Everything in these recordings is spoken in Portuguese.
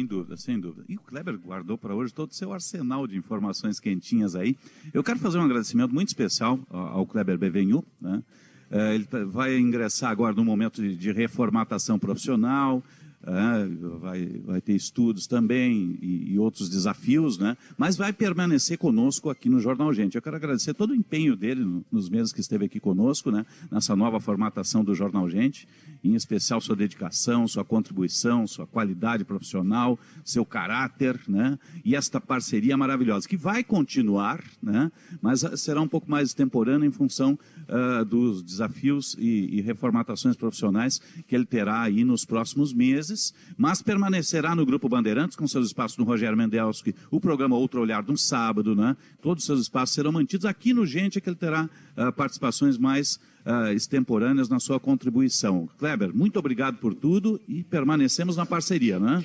Sem dúvida, sem dúvida. E o Kleber guardou para hoje todo o seu arsenal de informações quentinhas aí. Eu quero fazer um agradecimento muito especial ao Kleber Bevenhu, né? É, ele tá, vai ingressar agora num momento de, reformatação profissional, é, vai, vai ter estudos também e, outros desafios, né? mas vai permanecer conosco aqui no Jornal Gente. Eu quero agradecer todo o empenho dele no, nos meses que esteve aqui conosco, né? nessa nova formatação do Jornal Gente, em especial sua dedicação, sua contribuição, sua qualidade profissional, seu caráter, né? e esta parceria maravilhosa, que vai continuar, né? mas será um pouco mais temporânea em função uh, dos desafios e, e reformatações profissionais que ele terá aí nos próximos meses mas permanecerá no Grupo Bandeirantes com seus espaços no Rogério Mendelski, o programa Outro Olhar no sábado, né? Todos os seus espaços serão mantidos. Aqui no Gente é que ele terá uh, participações mais uh, extemporâneas na sua contribuição. Kleber, muito obrigado por tudo e permanecemos na parceria, né?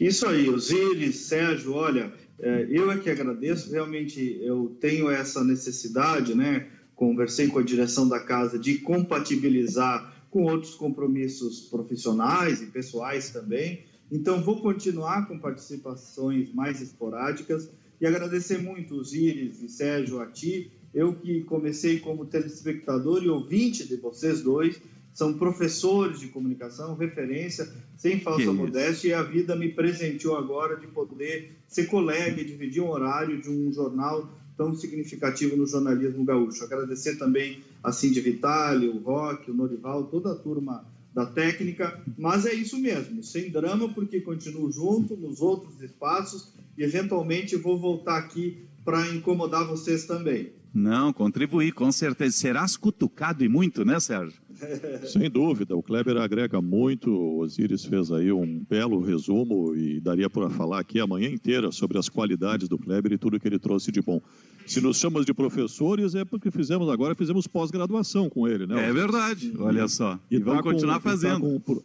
Isso aí, Osiris, Sérgio, olha, é, eu é que agradeço, realmente eu tenho essa necessidade, né? Conversei com a direção da casa de compatibilizar com outros compromissos profissionais e pessoais também. Então, vou continuar com participações mais esporádicas e agradecer muito os Iris e Sérgio a ti. Eu que comecei como telespectador e ouvinte de vocês dois, são professores de comunicação, referência, sem falsa modéstia, e a vida me presenteou agora de poder ser colega e dividir um horário de um jornal tão significativo no jornalismo gaúcho. Agradecer também a Cindy Vitale, o Rock, o Norival, toda a turma da técnica, mas é isso mesmo, sem drama, porque continuo junto nos outros espaços e eventualmente vou voltar aqui para incomodar vocês também. Não, contribuir, com certeza. Serás cutucado e muito, né, Sérgio? Sem dúvida, o Kleber agrega muito. O Osiris fez aí um belo resumo e daria para falar aqui a manhã inteira sobre as qualidades do Kleber e tudo que ele trouxe de bom. Se nos chamas de professores, é porque fizemos agora, fizemos pós-graduação com ele, né? É verdade, olha só. E, e vamos tá continuar com, fazendo. Tá com,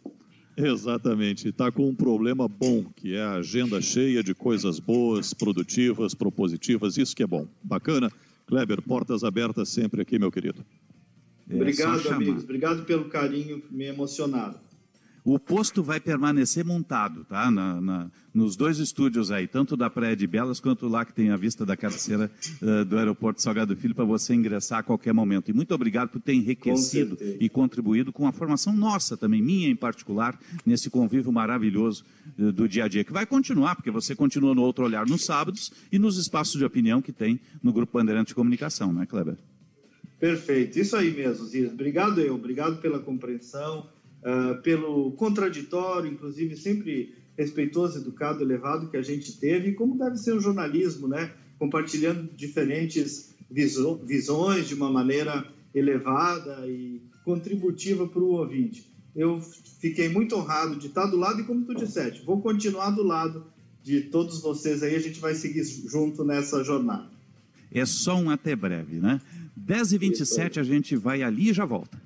Exatamente, está com um problema bom, que é a agenda cheia de coisas boas, produtivas, propositivas, isso que é bom. Bacana? Kleber, portas abertas sempre aqui, meu querido. É, Obrigado, amigos. Obrigado pelo carinho, me emocionado. O posto vai permanecer montado, tá? Na, na, nos dois estúdios aí, tanto da Praia de Belas quanto lá que tem a vista da cabeceira uh, do aeroporto Salgado Filho, para você ingressar a qualquer momento. E muito obrigado por ter enriquecido e contribuído com a formação nossa também, minha em particular, nesse convívio maravilhoso uh, do dia a dia, que vai continuar, porque você continua no Outro Olhar nos sábados e nos espaços de opinião que tem no Grupo Bandeirante de Comunicação, né, Kleber? Perfeito, isso aí mesmo, Zias. Obrigado eu, obrigado pela compreensão uh, pelo contraditório, inclusive sempre respeitoso, educado, elevado que a gente teve, e como deve ser o jornalismo, né? Compartilhando diferentes viso visões de uma maneira elevada e contributiva para o ouvinte. Eu fiquei muito honrado de estar do lado e, como tu disseste, vou continuar do lado de todos vocês aí, a gente vai seguir junto nessa jornada. É só um até breve, né? 10h27 a gente vai ali e já volta.